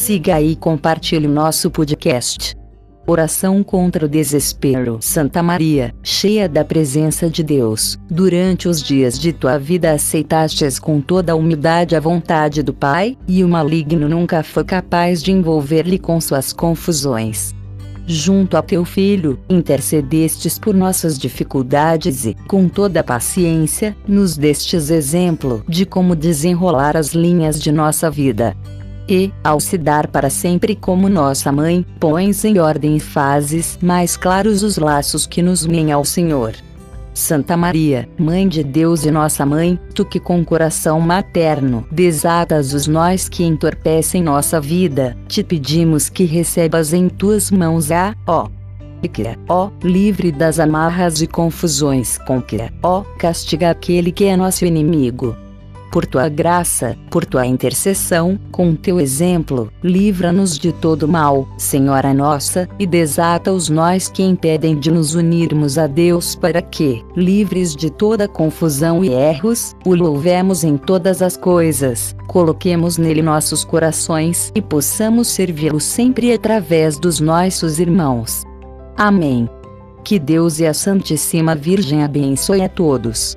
siga e compartilhe nosso podcast. Oração contra o desespero. Santa Maria, cheia da presença de Deus, durante os dias de tua vida aceitastes com toda a humildade a vontade do Pai, e o maligno nunca foi capaz de envolver-lhe com suas confusões. Junto a teu filho, intercedestes por nossas dificuldades e, com toda paciência, nos destes exemplo de como desenrolar as linhas de nossa vida e, ao se dar para sempre como nossa mãe, pões em ordem e fazes mais claros os laços que nos unem ao Senhor. Santa Maria, Mãe de Deus e nossa Mãe, tu que com coração materno desatas os nós que entorpecem nossa vida, te pedimos que recebas em tuas mãos a, ó, que, ó, livre das amarras e confusões com que, ó, castiga aquele que é nosso inimigo por tua graça, por tua intercessão, com teu exemplo, livra-nos de todo mal, Senhora nossa, e desata os nós que impedem de nos unirmos a Deus para que, livres de toda confusão e erros, o louvemos em todas as coisas, coloquemos nele nossos corações e possamos servi-lo sempre através dos nossos irmãos. Amém. Que Deus e a Santíssima Virgem abençoe a todos.